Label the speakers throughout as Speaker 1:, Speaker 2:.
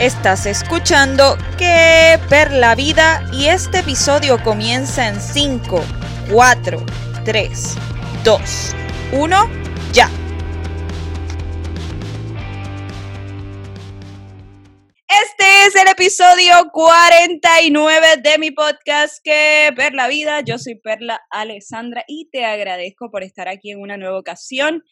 Speaker 1: Estás escuchando Que Per la Vida y este episodio comienza en 5, 4, 3, 2, 1, ya. Este es el episodio 49 de mi podcast Que Per la Vida. Yo soy Perla Alessandra y te agradezco por estar aquí en una nueva ocasión.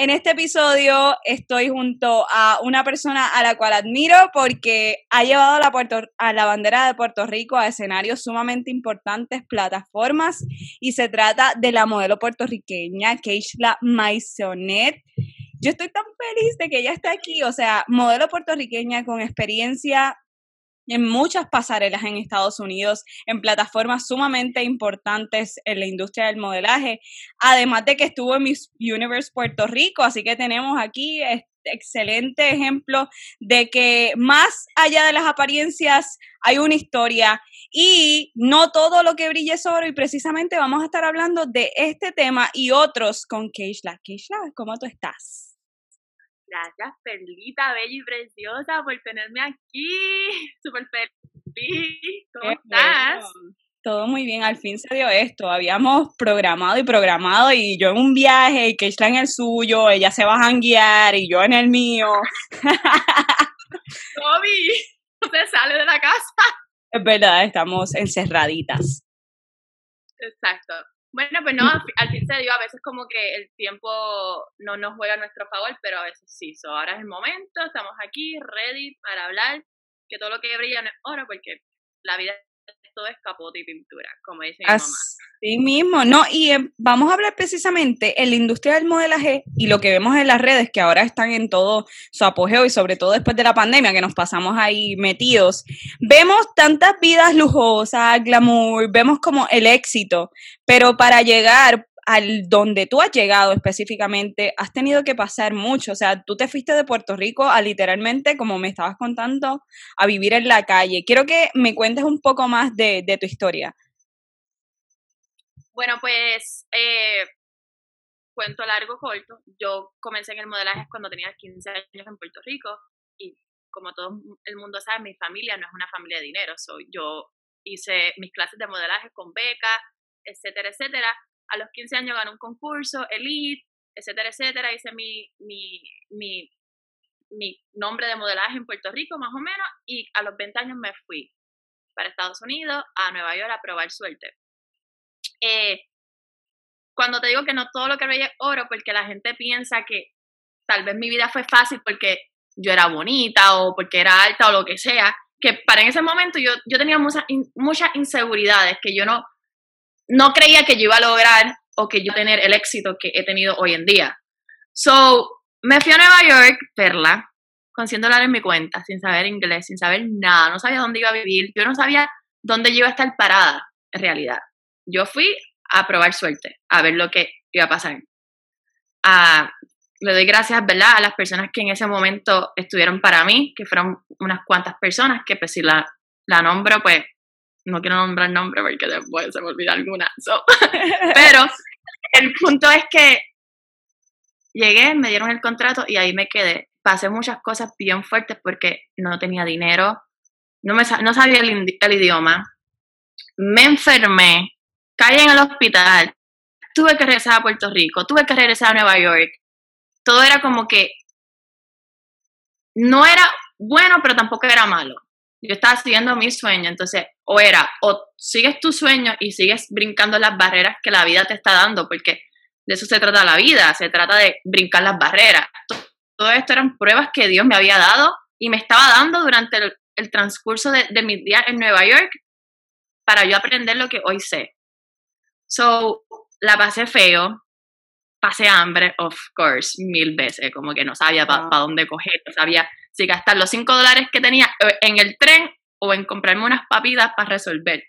Speaker 1: En este episodio estoy junto a una persona a la cual admiro porque ha llevado a la, bandera de Puerto Rico a escenarios sumamente importantes, plataformas, y se trata de la modelo puertorriqueña Keishla Maisonet. Yo estoy tan feliz de que ella está aquí, o sea, modelo puertorriqueña con experiencia en muchas pasarelas en Estados Unidos, en plataformas sumamente importantes en la industria del modelaje, además de que estuvo en Miss Universe Puerto Rico, así que tenemos aquí este excelente ejemplo de que más allá de las apariencias hay una historia y no todo lo que brilla es oro y precisamente vamos a estar hablando de este tema y otros con Keishla. Keishla, ¿cómo tú estás?
Speaker 2: Gracias, Perlita, bella y preciosa, por tenerme aquí. Súper feliz. ¿Cómo estás?
Speaker 1: Todo muy bien, al fin se dio esto. Habíamos programado y programado y yo en un viaje y está en el suyo, ella se va a janguear y yo en el mío.
Speaker 2: Toby, no se sale de la casa.
Speaker 1: Es verdad, estamos encerraditas.
Speaker 2: Exacto. Bueno, pues no, al fin se dio, a veces como que el tiempo no nos juega a nuestro favor, pero a veces sí. So, ahora es el momento, estamos aquí, ready para hablar, que todo lo que brilla no es oro, porque la vida todo es capote y pintura, como dice mi mamá.
Speaker 1: Así mismo, no, y em, vamos a hablar precisamente en la industria del modelaje y lo que vemos en las redes, que ahora están en todo su apogeo y sobre todo después de la pandemia, que nos pasamos ahí metidos. Vemos tantas vidas lujosas, glamour, vemos como el éxito, pero para llegar al donde tú has llegado específicamente, has tenido que pasar mucho. O sea, tú te fuiste de Puerto Rico a literalmente, como me estabas contando, a vivir en la calle. Quiero que me cuentes un poco más de, tu historia.
Speaker 2: Bueno, pues, eh, cuento largo, corto. Yo comencé en el modelaje cuando tenía 15 años en Puerto Rico y como todo el mundo sabe, mi familia no es una familia de dinero. yo hice mis clases de modelaje con beca, etcétera, etcétera a los 15 años gané un concurso, Elite, etcétera, etcétera, hice mi, mi, mi, mi nombre de modelaje en Puerto Rico más o menos y a los 20 años me fui para Estados Unidos, a Nueva York a probar suerte. Eh, cuando te digo que no todo lo que veía es oro, porque la gente piensa que tal vez mi vida fue fácil porque yo era bonita o porque era alta o lo que sea, que para en ese momento yo, yo tenía muchas, muchas inseguridades que yo no, no creía que yo iba a lograr o que yo tener el éxito que he tenido hoy en día. So, me fui a Nueva York, Perla, con 100 dólares en mi cuenta, sin saber inglés, sin saber nada, no sabía dónde iba a vivir, yo no sabía dónde yo iba a estar parada, en realidad. Yo fui a probar suerte, a ver lo que iba a pasar. Ah, le doy gracias, ¿verdad?, a las personas que en ese momento estuvieron para mí, que fueron unas cuantas personas, que pues si la, la nombro, pues no quiero nombrar nombre porque después se me olvida alguna. Pero el punto es que llegué, me dieron el contrato y ahí me quedé. Pasé muchas cosas bien fuertes porque no tenía dinero, no, me, no sabía el, el idioma, me enfermé, caí en el hospital, tuve que regresar a Puerto Rico, tuve que regresar a Nueva York. Todo era como que no era bueno, pero tampoco era malo yo estaba siguiendo mi sueño, entonces o era o sigues tu sueño y sigues brincando las barreras que la vida te está dando, porque de eso se trata la vida, se trata de brincar las barreras. Todo esto eran pruebas que Dios me había dado y me estaba dando durante el, transcurso de, de mis días en Nueva York para yo aprender lo que hoy sé. So, la pasé feo, pasé hambre, of course, mil veces, como que no sabía para dónde coger, no sabía si gastar los 5 dólares que tenía eh, en el tren o en comprarme unas papitas para resolver.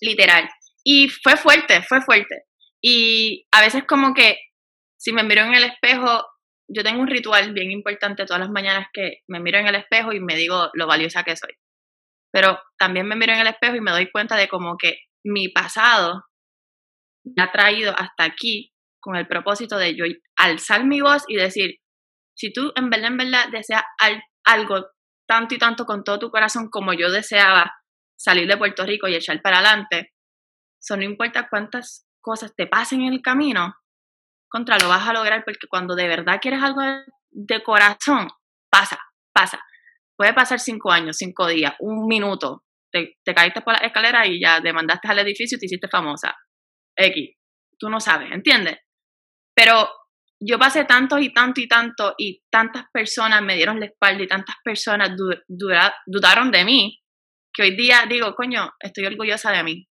Speaker 2: Literal. Y fue fuerte, fue fuerte. Y a veces como que si me miro en el espejo, yo tengo un ritual bien importante todas las mañanas que me miro en el espejo y me digo lo valiosa que soy. Pero también me miro en el espejo y me doy cuenta de como que mi pasado me ha traído hasta aquí con el propósito de yo alzar mi voz y decir, si tú en verdad, en verdad deseas algo tanto y tanto con todo tu corazón como yo deseaba salir de Puerto Rico y echar para adelante, eso no importa cuántas cosas te pasen en el camino, contra lo vas a lograr porque cuando de verdad quieres algo de, corazón, pasa, pasa. Puede pasar cinco años, cinco días, un minuto, te, te, caíste por la escalera y ya demandaste al edificio y te hiciste famosa. X. Tú no sabes, ¿entiendes? Pero yo pasé tanto y tanto y tanto y tantas personas me dieron la espalda y tantas personas dudaron de mí que hoy día digo, coño, estoy orgullosa de mí.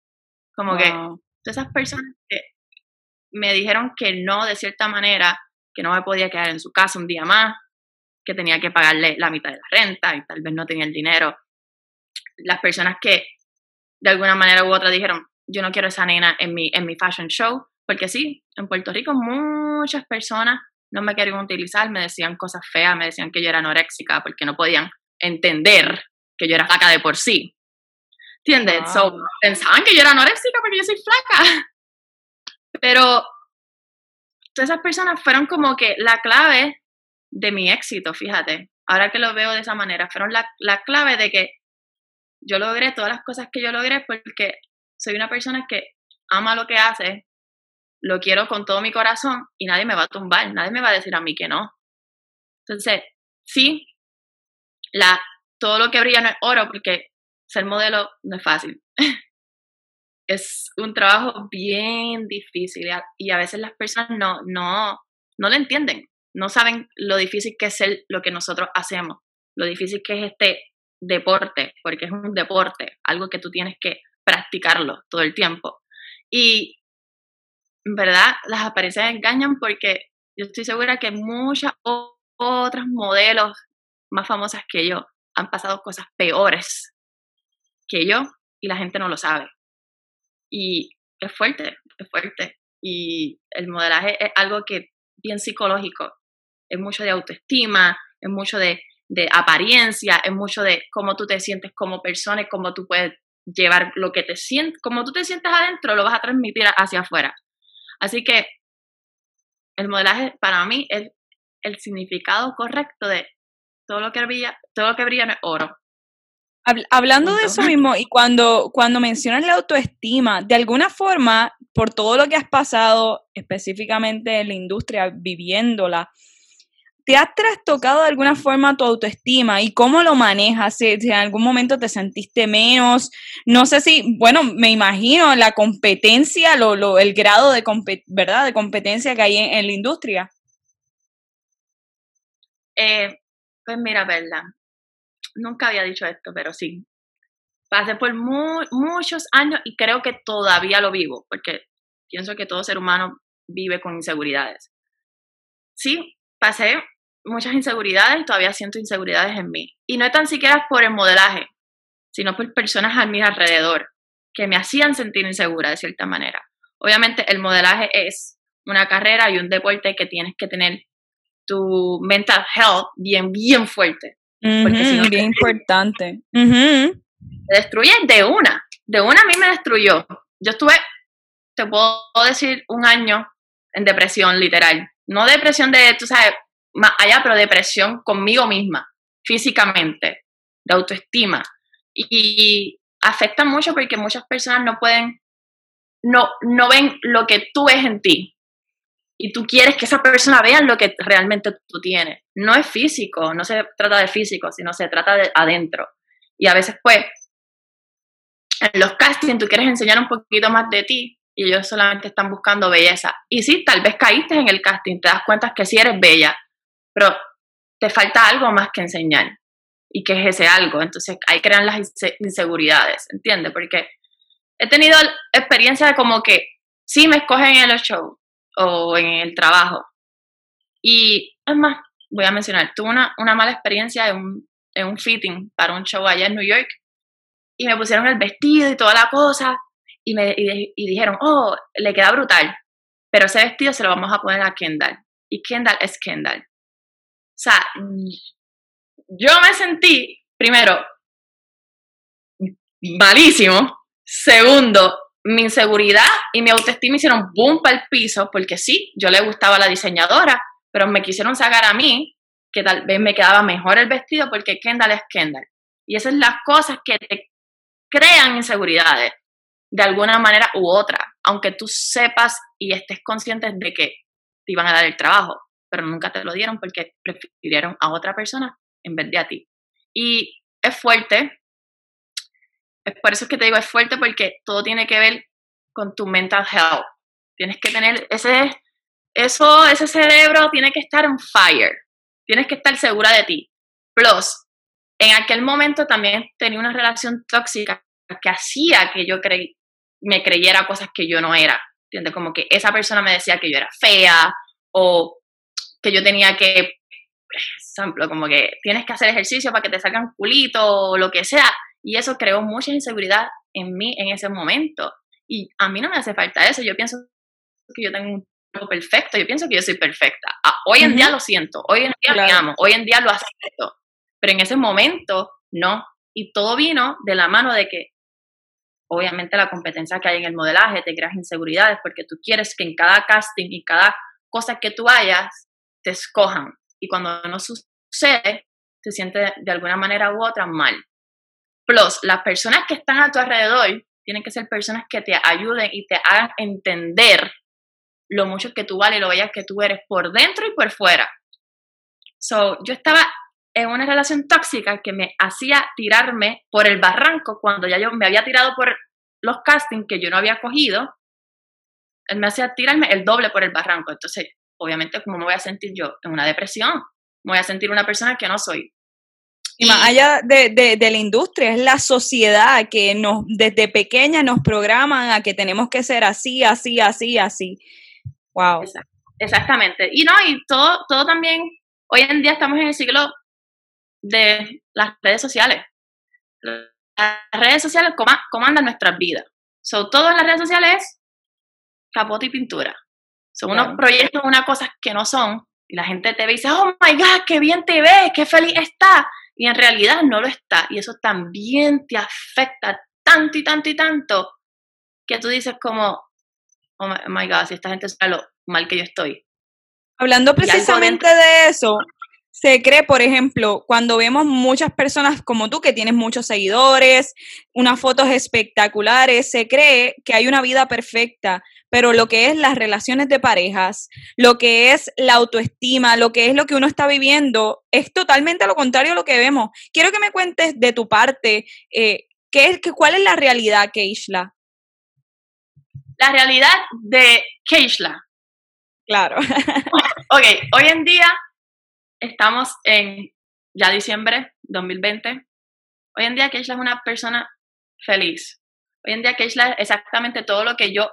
Speaker 2: Como que todas esas personas que me dijeron que no de cierta manera, que no me podía quedar en su casa un día más, que tenía que pagarle la mitad de la renta y tal vez no tenía el dinero. Las personas que de alguna manera u otra dijeron, yo no quiero esa nena en mi, en mi fashion show, porque sí, en Puerto Rico muchas personas no me querían utilizar, me decían cosas feas, me decían que yo era anoréxica porque no podían entender que yo era flaca de por sí. ¿Entiendes? So, pensaban que yo era anoréxica porque yo soy flaca. Pero todas esas personas fueron como que la clave de mi éxito, fíjate. Ahora que lo veo de esa manera, fueron la, la clave de que yo logré todas las cosas que yo logré porque soy una persona que ama lo que hace, lo quiero con todo mi corazón y nadie me va a tumbar, nadie me va a decir a mí que no. Entonces, sí, la, todo lo que brilla no es oro porque ser modelo no es fácil. es un trabajo bien difícil y a veces las personas no, no, no lo entienden, no saben lo difícil que es ser lo que nosotros hacemos, lo difícil que es este deporte, porque es un deporte, algo que tú tienes que practicarlo todo el tiempo. Y ¿verdad? Las apariencias engañan porque yo estoy segura que muchas otras modelos más famosas que yo han pasado cosas peores que yo y la gente no lo sabe. Y es fuerte, es fuerte. Y el modelaje es algo que bien psicológico, es mucho de autoestima, es mucho de, de apariencia, es mucho de cómo tú te sientes como persona y cómo tú puedes llevar lo que te sientes, como tú te sientes adentro, lo vas a transmitir hacia afuera. Así que el modelaje para mí es el significado correcto de todo lo que brilla, todo lo que brilla es oro.
Speaker 1: Hablando de eso mismo, y cuando, cuando mencionas la autoestima, de alguna forma, por todo lo que has pasado, específicamente en la industria, viviéndola, ¿Te has trastocado de alguna forma tu autoestima y cómo lo manejas? Si, en algún momento te sentiste menos, no sé si, bueno, me imagino la competencia, el grado de, ¿verdad? de competencia que hay en, la industria.
Speaker 2: Eh, pues mira, verdad, nunca había dicho esto, pero sí. Pasé por muchos años y creo que todavía lo vivo, porque pienso que todo ser humano vive con inseguridades. Sí, pasé muchas inseguridades y todavía siento inseguridades en mí. Y no es tan siquiera por el modelaje, sino por personas a mi alrededor que me hacían sentir insegura de cierta manera. Obviamente el modelaje es una carrera y un deporte que tienes que tener tu mental health bien, bien fuerte.
Speaker 1: porque si no, bien importante.
Speaker 2: Te destruye de una. De una a mí me destruyó. Yo estuve, te puedo decir, un año en depresión literal. No depresión de, tú sabes, más allá, pero depresión conmigo misma, físicamente, de autoestima. Y, afecta mucho porque muchas personas no pueden, no, no ven lo que tú ves en ti. Y tú quieres que esa persona vea lo que realmente tú tienes. No es físico, no se trata de físico, sino se trata de adentro. Y a veces, pues, en los castings tú quieres enseñar un poquito más de ti y ellos solamente están buscando belleza. Y sí, tal vez caíste en el casting, te das cuenta que sí eres bella, pero te falta algo más que enseñar. ¿Y que es ese algo? Entonces ahí crean las inseguridades, ¿entiendes? Porque he tenido experiencia de como que sí me escogen en los shows o en el trabajo. Y es más, voy a mencionar, tuve una, una mala experiencia en un, en un fitting para un show allá en New York y me pusieron el vestido y toda la cosa y, me, y, y dijeron, oh, le queda brutal, pero ese vestido se lo vamos a poner a Kendall. Y Kendall es Kendall. O sea, yo me sentí, primero, malísimo. Segundo, mi inseguridad y mi autoestima hicieron boom para el piso, porque sí, yo le gustaba a la diseñadora, pero me quisieron sacar a mí, que tal vez me quedaba mejor el vestido porque Kendall es Kendall. Y esas son las cosas que te crean inseguridades de alguna manera u otra, aunque tú sepas y estés consciente de que te iban a dar el trabajo, pero nunca te lo dieron porque prefirieron a otra persona en vez de a ti. Y es fuerte, es por eso es que te digo, es fuerte porque todo tiene que ver con tu mental health. Tienes que tener ese, eso, ese cerebro tiene que estar en fire. Tienes que estar segura de ti. Plus, en aquel momento también tenía una relación tóxica que hacía que yo creí, me creyera cosas que yo no era. ¿Entiendes? Como que esa persona me decía que yo era fea o que yo tenía que, ejemplo, como que tienes que hacer ejercicio para que te salgan culito o lo que sea. Y eso creó mucha inseguridad en mí en ese momento. Y a mí no me hace falta eso. Yo pienso que yo tengo un cuerpo perfecto. Yo pienso que yo soy perfecta. Ah, hoy en día lo siento. Hoy en día me amo. Hoy en día lo acepto. Pero en ese momento, no. Y todo vino de la mano de que obviamente la competencia que hay en el modelaje te creas inseguridades porque tú quieres que en cada casting y cada cosa que tú hayas te escojan. Y cuando no sucede, te sientes de alguna manera u otra mal. Plus, las personas que están a tu alrededor tienen que ser personas que te ayuden y te hagan entender lo mucho que tú vales y lo bella que tú eres por dentro y por fuera. So, yo estaba en una relación tóxica que me hacía tirarme por el barranco cuando ya yo me había tirado por los castings que yo no había cogido. Él me hacía tirarme el doble por el barranco. Entonces, obviamente, ¿cómo me voy a sentir yo? En una depresión. Me voy a sentir una persona que no soy.
Speaker 1: Y más allá de, de, la industria, es la sociedad que nos, desde pequeña nos programan a que tenemos que ser así, así, así, así. Wow.
Speaker 2: Exactamente. Y no, y todo, todo también, hoy en día estamos en el siglo de las redes sociales. Las redes sociales comandan nuestras vidas. So, todo en las redes sociales es capote y pintura. Son unos proyectos, unas cosas que no son, y la gente te ve y dice, oh my God, qué bien te ves, qué feliz está y en realidad no lo está. Y eso también te afecta tanto y tanto y tanto que tú dices como, oh my God, si esta gente sabe lo mal que yo estoy.
Speaker 1: Hablando precisamente de eso, se cree, por ejemplo, cuando vemos muchas personas como tú que tienes muchos seguidores, unas fotos espectaculares, se cree que hay una vida perfecta, pero lo que es las relaciones de parejas, lo que es la autoestima, lo que es lo que uno está viviendo, es totalmente lo contrario a lo que vemos. Quiero que me cuentes de tu parte, eh, ¿qué es, ¿cuál es la realidad, Keishla?
Speaker 2: La realidad de Keishla.
Speaker 1: Claro.
Speaker 2: ok, hoy en día estamos en ya diciembre 2020. Hoy en día Keishla es una persona feliz. Hoy en día Keishla es exactamente todo lo que yo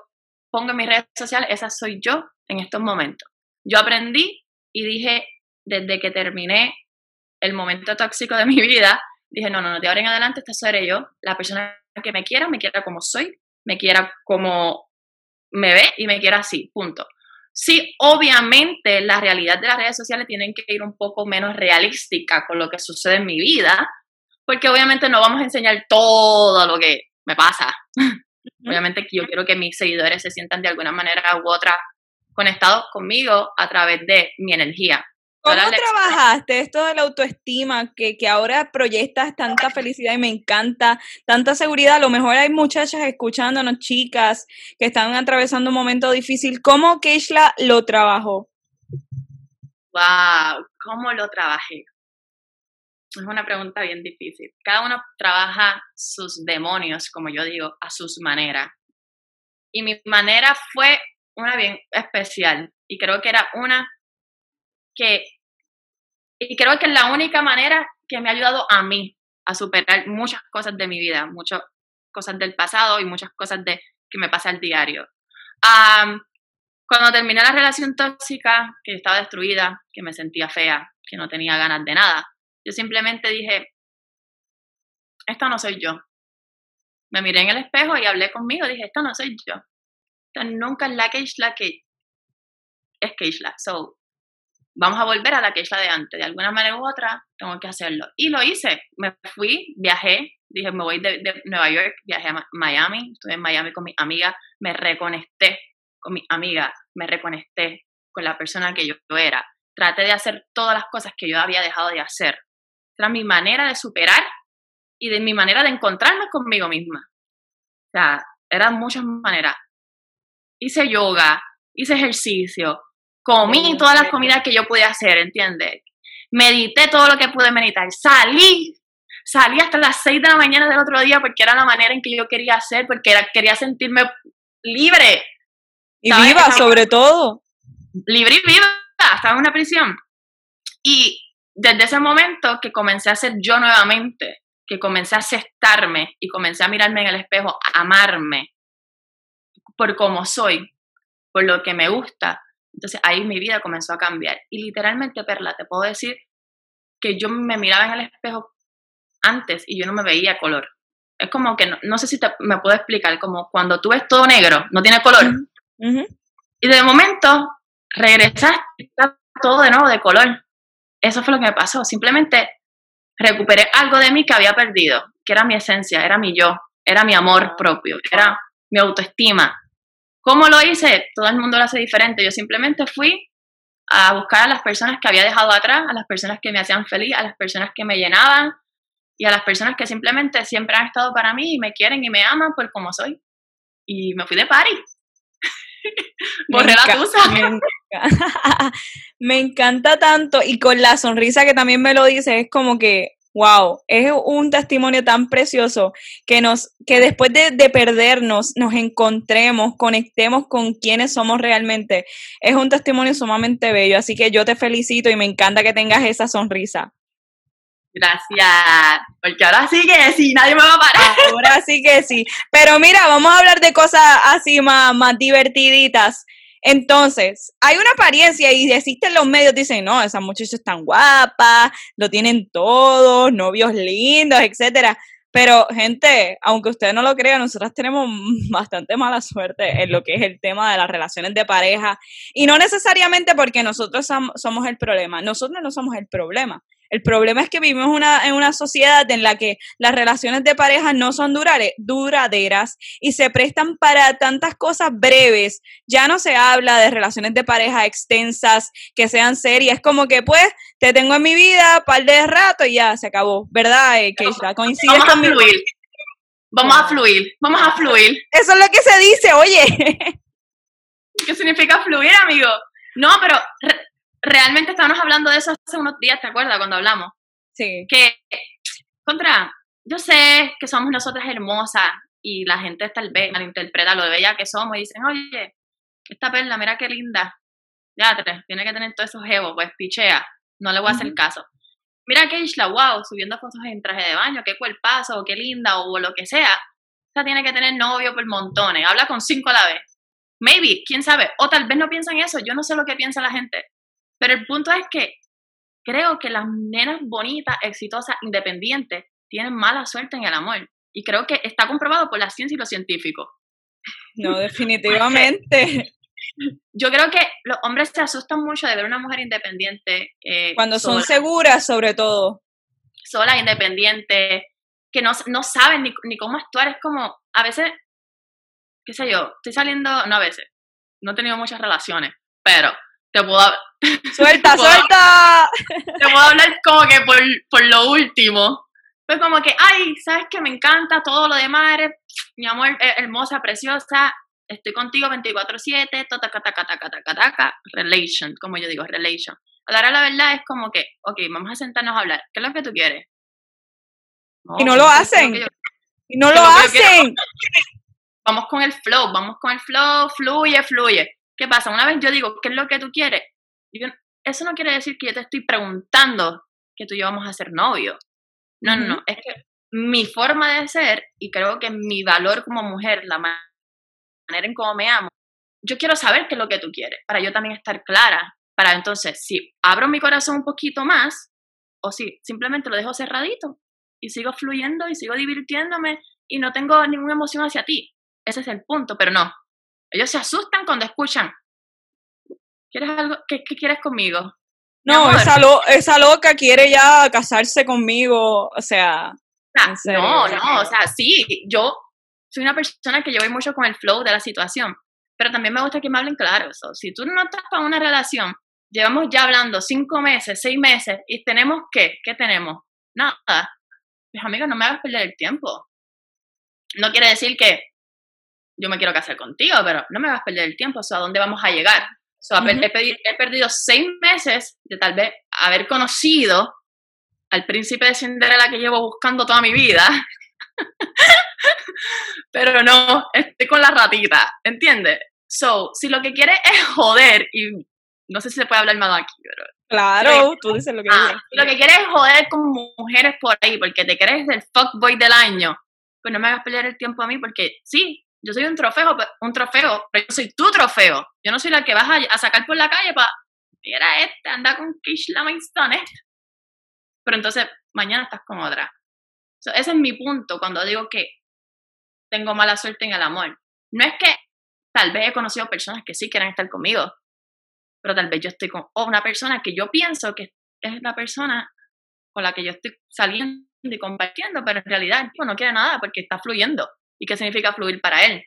Speaker 2: pongo en mis redes sociales, esa soy yo en estos momentos. Yo aprendí y dije, desde que terminé el momento tóxico de mi vida, dije, no, no, no, de ahora en adelante esta seré yo, la persona que me quiera, me quiera como soy, me quiera como me ve y me quiera así, punto. Sí, obviamente la realidad de las redes sociales tienen que ir un poco menos realística con lo que sucede en mi vida, porque obviamente no vamos a enseñar todo lo que me pasa. Obviamente yo quiero que mis seguidores se sientan de alguna manera u otra conectados conmigo a través de mi energía.
Speaker 1: ¿Cómo trabajaste esto de la autoestima que, que, ahora proyectas tanta felicidad y me encanta, tanta seguridad? A lo mejor hay muchachas escuchándonos, chicas, que están atravesando un momento difícil. ¿Cómo Keishla lo trabajó?
Speaker 2: Wow, ¿cómo lo trabajé? Es una pregunta bien difícil. Cada uno trabaja sus demonios, como yo digo, a sus maneras. Y mi manera fue una bien especial. Y creo que era una que, y creo que es la única manera que me ha ayudado a mí a superar muchas cosas de mi vida, muchas cosas del pasado y muchas cosas de, que me pasa al diario. cuando terminé la relación tóxica, que estaba destruida, que me sentía fea, que no tenía ganas de nada, yo simplemente dije, esta no soy yo. Me miré en el espejo y hablé conmigo, dije, esta no soy yo. Esta nunca es la Keishla que es Keishla. So, vamos a volver a la Keishla de antes. De alguna manera u otra, tengo que hacerlo. Y lo hice. Me fui, viajé, dije, me voy de, de Nueva York, viajé a Miami, estuve en Miami con mi amiga, me reconecté con mi amiga, me reconecté con la persona que yo era. traté de hacer todas las cosas que yo había dejado de hacer. Era mi manera de superar y de mi manera de encontrarme conmigo misma. O sea, eran muchas maneras. Hice yoga, hice ejercicio, comí todas las comidas que yo podía hacer, ¿entiendes? Medité todo lo que pude meditar, salí, salí hasta las 6 de la mañana del otro día porque era la manera en que yo quería hacer, porque quería sentirme libre.
Speaker 1: Y viva, sobre todo.
Speaker 2: Libre y viva, estaba en una prisión. Y desde ese momento que comencé a ser yo nuevamente, que comencé a aceptarme y comencé a mirarme en el espejo, a amarme por cómo soy, por lo que me gusta, entonces ahí mi vida comenzó a cambiar. Y literalmente, Perla, te puedo decir que yo me miraba en el espejo antes y yo no me veía color. Es como que, no, sé si me puedo explicar, como cuando tú ves todo negro, no tiene color. Y de momento regresaste, está todo de nuevo de color. Eso fue lo que me pasó. Simplemente recuperé algo de mí que había perdido, que era mi esencia, era mi yo, era mi amor propio, era mi autoestima. ¿Cómo lo hice? Todo el mundo lo hace diferente. Yo simplemente fui a buscar a las personas que había dejado atrás, a las personas que me hacían feliz, a las personas que me llenaban y a las personas que simplemente siempre han estado para mí y me quieren y me aman por como soy. Y me fui de party. Borré la tusa.
Speaker 1: me encanta tanto y con la sonrisa que también me lo dice, es como que Wow, es un testimonio tan precioso que nos, que después de, de, perdernos, nos encontremos, conectemos con quienes somos realmente. Es un testimonio sumamente bello, así que yo te felicito y me encanta que tengas esa sonrisa.
Speaker 2: Gracias, porque ahora sí que sí, nadie me va a parar.
Speaker 1: Ahora sí que sí. Pero mira, vamos a hablar de cosas así más, más divertiditas. Entonces, hay una apariencia y existen los medios, dicen, no, esas muchachas están guapas, lo tienen todos, novios lindos, etcétera. Pero, gente, aunque usted no lo crea, nosotras tenemos bastante mala suerte en lo que es el tema de las relaciones de pareja. Y no necesariamente porque nosotros somos el problema. Nosotros no somos el problema. El problema es que vivimos una, en una sociedad en la que las relaciones de pareja no son duraderas y se prestan para tantas cosas breves. Ya no se habla de relaciones de pareja extensas, que sean serias. Como que, pues, te tengo en mi vida, par de rato y ya se acabó, ¿verdad, eh, Keisha?
Speaker 2: Vamos a fluir. Vamos a fluir, vamos a fluir.
Speaker 1: Eso es lo que se dice, oye.
Speaker 2: ¿Qué significa fluir, amigo? No, pero realmente estábamos hablando de eso hace unos días, ¿te acuerdas? Cuando hablamos.
Speaker 1: Sí.
Speaker 2: Que, contra, yo sé que somos nosotras hermosas y la gente tal vez malinterpreta lo de bella que somos y dicen, oye, esta perla, mira qué linda. Ya, tiene que tener todos esos jevos, pues pichea, no le voy a hacer caso. Mira que Isla, wow, subiendo fotos en traje de baño, qué cuerpazo, o qué linda, o lo que sea. Esta tiene que tener novio por montones, habla con cinco a la vez. Maybe, quién sabe, o tal vez no piensan eso, yo no sé lo que piensa la gente. Pero el punto es que creo que las nenas bonitas, exitosas, independientes, tienen mala suerte en el amor. Y creo que está comprobado por la ciencia y los científicos.
Speaker 1: No, definitivamente.
Speaker 2: Yo creo que los hombres se asustan mucho de ver una mujer independiente.
Speaker 1: Eh, Cuando son seguras, sobre todo.
Speaker 2: Sola, independiente, que no, no saben ni, ni cómo actuar. Es como, a veces, qué sé yo, estoy saliendo, no a veces, no he tenido muchas relaciones, pero te puedo
Speaker 1: suelta, suelta.
Speaker 2: Te puedo hablar como que por, por lo último. Pues como que, ay, sabes que me encanta todo lo demás, eres mi amor, eh, hermosa, preciosa, estoy contigo 24/7, taca, relation, como yo digo, relation. Ahora la verdad es como que, ok, vamos a sentarnos a hablar, ¿qué es lo que tú quieres?
Speaker 1: y no lo hacen. y no lo hacen.
Speaker 2: Vamos con el flow, vamos con el flow, fluye, fluye. ¿Qué pasa? Una vez yo digo, ¿qué es lo que tú quieres? eso no quiere decir que yo te estoy preguntando que tú y yo vamos a ser novios. No, no, no. Es que mi forma de ser y creo que mi valor como mujer, la manera en cómo me amo, yo quiero saber qué es lo que tú quieres, para yo también estar clara, para entonces, si abro mi corazón un poquito más, o si simplemente lo dejo cerradito y sigo fluyendo y sigo divirtiéndome y no tengo ninguna emoción hacia ti. Ese es el punto, pero no, ellos se asustan cuando escuchan. ¿Quieres algo? ¿Qué, quieres conmigo?
Speaker 1: No, esa, esa loca quiere ya casarse conmigo, o sea.
Speaker 2: no, no, o sea, sí, yo soy una persona que yo voy mucho con el flow de la situación, pero también me gusta que me hablen claro. si tú no estás para una relación llevamos ya hablando cinco meses, seis meses, y tenemos qué, ¿qué tenemos? Nada. Pues amiga, no me hagas perder el tiempo. No quiere decir que yo me quiero casar contigo, pero no me hagas perder el tiempo, o sea, ¿a dónde vamos a llegar? he, perdido seis meses de tal vez haber conocido al príncipe de Cinderella que llevo buscando toda mi vida. pero no, estoy con la ratita, ¿entiendes? So, si lo que quieres es joder, y no sé si se puede hablar más aquí, pero...
Speaker 1: Claro, tú dices lo que
Speaker 2: ah, Lo que quieres es joder con mujeres por ahí, porque te crees el fuckboy del año, pues no me hagas pelear el tiempo a mí, porque sí, yo soy un trofeo, un trofeo, pero yo soy tu trofeo. Yo no soy la que vas a, sacar por la calle para, mira este, anda con Kish la Stone. Pero entonces, mañana estás con otra. ese es mi punto cuando digo que tengo mala suerte en el amor. No es que tal vez he conocido personas que sí quieren estar conmigo, pero tal vez yo estoy con una persona que yo pienso que es la persona con la que yo estoy saliendo y compartiendo, pero en realidad no quiere nada porque está fluyendo y qué significa fluir para él.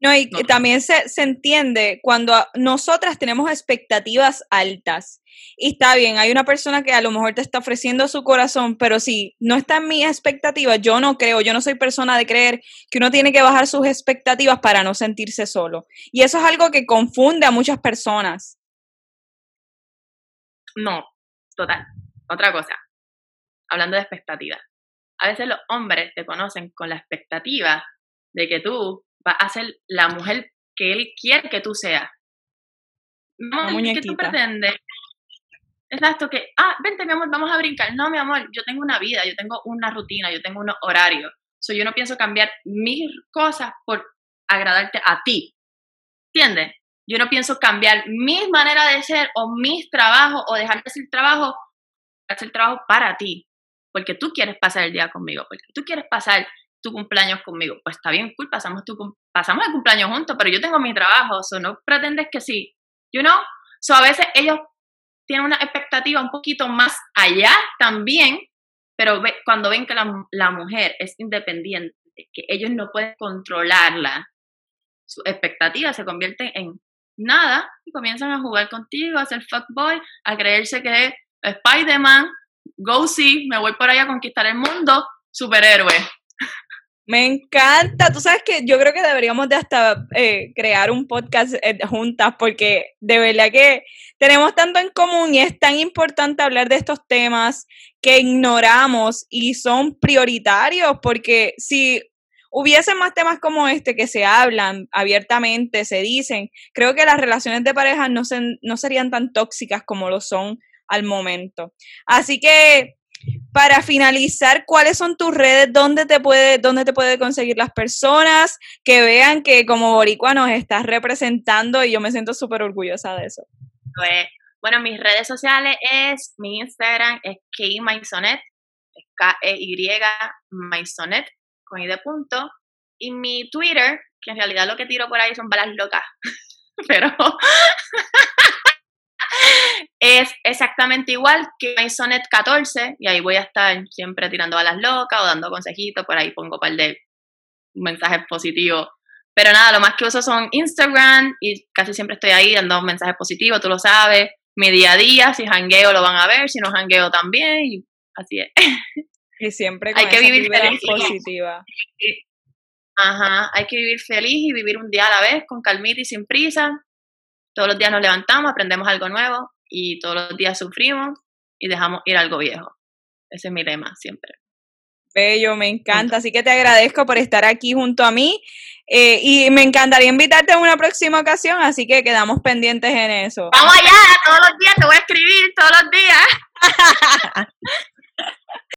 Speaker 1: No, y también se, se, entiende cuando nosotras tenemos expectativas altas. Y está bien, hay una persona que a lo mejor te está ofreciendo su corazón, pero si no está en mi expectativa, yo no creo, yo no soy persona de creer que uno tiene que bajar sus expectativas para no sentirse solo. Y eso es algo que confunde a muchas personas.
Speaker 2: No, total. Otra cosa, hablando de expectativas a veces los hombres te conocen con la expectativa de que tú vas a ser la mujer que él quiere que tú seas. No, ¿qué tú pretendes? Exacto, que, ah, vente mi amor, vamos a brincar. No, mi amor, yo tengo una vida, yo tengo una rutina, yo tengo unos horarios. So, yo no pienso cambiar mis cosas por agradarte a ti. ¿Entiendes? Yo no pienso cambiar mi manera de ser o mis trabajos o dejar de hacer trabajo, hacer trabajo para ti porque tú quieres pasar el día conmigo, porque tú quieres pasar tu cumpleaños conmigo. Pues está bien, cool, pasamos, tu, pasamos el cumpleaños juntos, pero yo tengo mi trabajo, o no pretendes que sí. You know? So a veces ellos tienen una expectativa un poquito más allá también, pero cuando ven que la, mujer es independiente, que ellos no pueden controlarla, su expectativa se convierte en nada y comienzan a jugar contigo, a ser fuckboy, a creerse que es Spider-Man go see, me voy por ahí a conquistar el mundo, superhéroe.
Speaker 1: Me encanta, tú sabes que yo creo que deberíamos de hasta eh, crear un podcast eh, juntas porque de verdad que tenemos tanto en común y es tan importante hablar de estos temas que ignoramos y son prioritarios porque si hubiese más temas como este que se hablan abiertamente, se dicen, creo que las relaciones de pareja no, no serían tan tóxicas como lo son al momento. Así que para finalizar, ¿cuáles son tus redes? ¿Dónde te puede, dónde te puede conseguir las personas? Que vean que como boricua nos estás representando y yo me siento súper orgullosa de eso.
Speaker 2: Pues, bueno, mis redes sociales es, mi Instagram es Maisonet, K-E-Y Maisonet, con I de punto, y mi Twitter, que en realidad lo que tiro por ahí son balas locas, pero es exactamente igual que MySonet 14 y ahí voy a estar siempre tirando a las locas o dando consejitos, por ahí pongo un par de mensajes positivos. Pero nada, lo más que uso son Instagram y casi siempre estoy ahí dando mensajes positivos, tú lo sabes. Mi día a día, si jangueo lo van a ver, si no jangueo también, y así es.
Speaker 1: Y siempre con hay que vivir feliz positiva.
Speaker 2: Ajá, hay que vivir feliz y vivir un día a la vez, con calmita y sin prisa. Todos los días nos levantamos, aprendemos algo nuevo y todos los días sufrimos y dejamos ir algo viejo. Ese es mi lema siempre.
Speaker 1: Bello, me encanta. Así que te agradezco por estar aquí junto a mí eh, y me encantaría invitarte en una próxima ocasión, así que quedamos pendientes en eso.
Speaker 2: Vamos allá, todos los días te voy a escribir, todos los días.